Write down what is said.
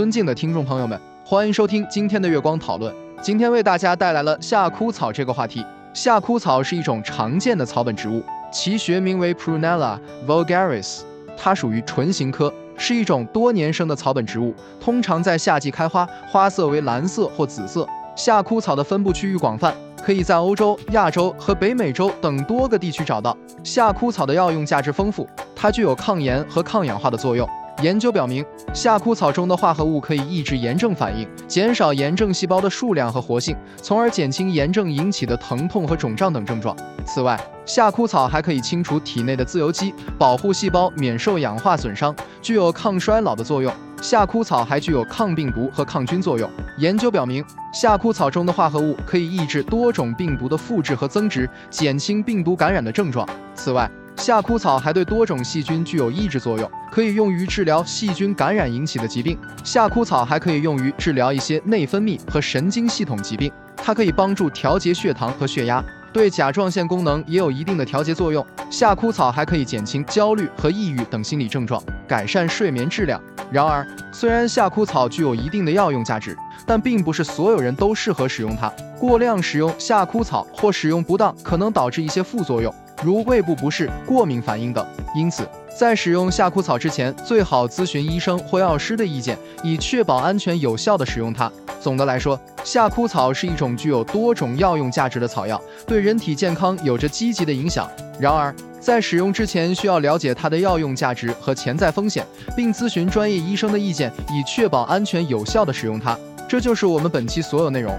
尊敬的听众朋友们，欢迎收听今天的月光讨论。今天为大家带来了夏枯草这个话题。夏枯草是一种常见的草本植物，其学名为 Prunella vulgaris，它属于唇形科，是一种多年生的草本植物，通常在夏季开花，花色为蓝色或紫色。夏枯草的分布区域广泛，可以在欧洲、亚洲和北美洲等多个地区找到。夏枯草的药用价值丰富，它具有抗炎和抗氧化的作用。研究表明，夏枯草中的化合物可以抑制炎症反应，减少炎症细胞的数量和活性，从而减轻炎症引起的疼痛和肿胀等症状。此外，夏枯草还可以清除体内的自由基，保护细胞免受氧化损伤，具有抗衰老的作用。夏枯草还具有抗病毒和抗菌作用。研究表明，夏枯草中的化合物可以抑制多种病毒的复制和增殖，减轻病毒感染的症状。此外，夏枯草还对多种细菌具有抑制作用，可以用于治疗细菌感染引起的疾病。夏枯草还可以用于治疗一些内分泌和神经系统疾病，它可以帮助调节血糖和血压，对甲状腺功能也有一定的调节作用。夏枯草还可以减轻焦虑和抑郁等心理症状，改善睡眠质量。然而，虽然夏枯草具有一定的药用价值，但并不是所有人都适合使用它。过量使用夏枯草或使用不当，可能导致一些副作用。如胃部不适、过敏反应等，因此在使用夏枯草之前，最好咨询医生或药师的意见，以确保安全有效的使用它。总的来说，夏枯草是一种具有多种药用价值的草药，对人体健康有着积极的影响。然而，在使用之前需要了解它的药用价值和潜在风险，并咨询专业医生的意见，以确保安全有效的使用它。这就是我们本期所有内容。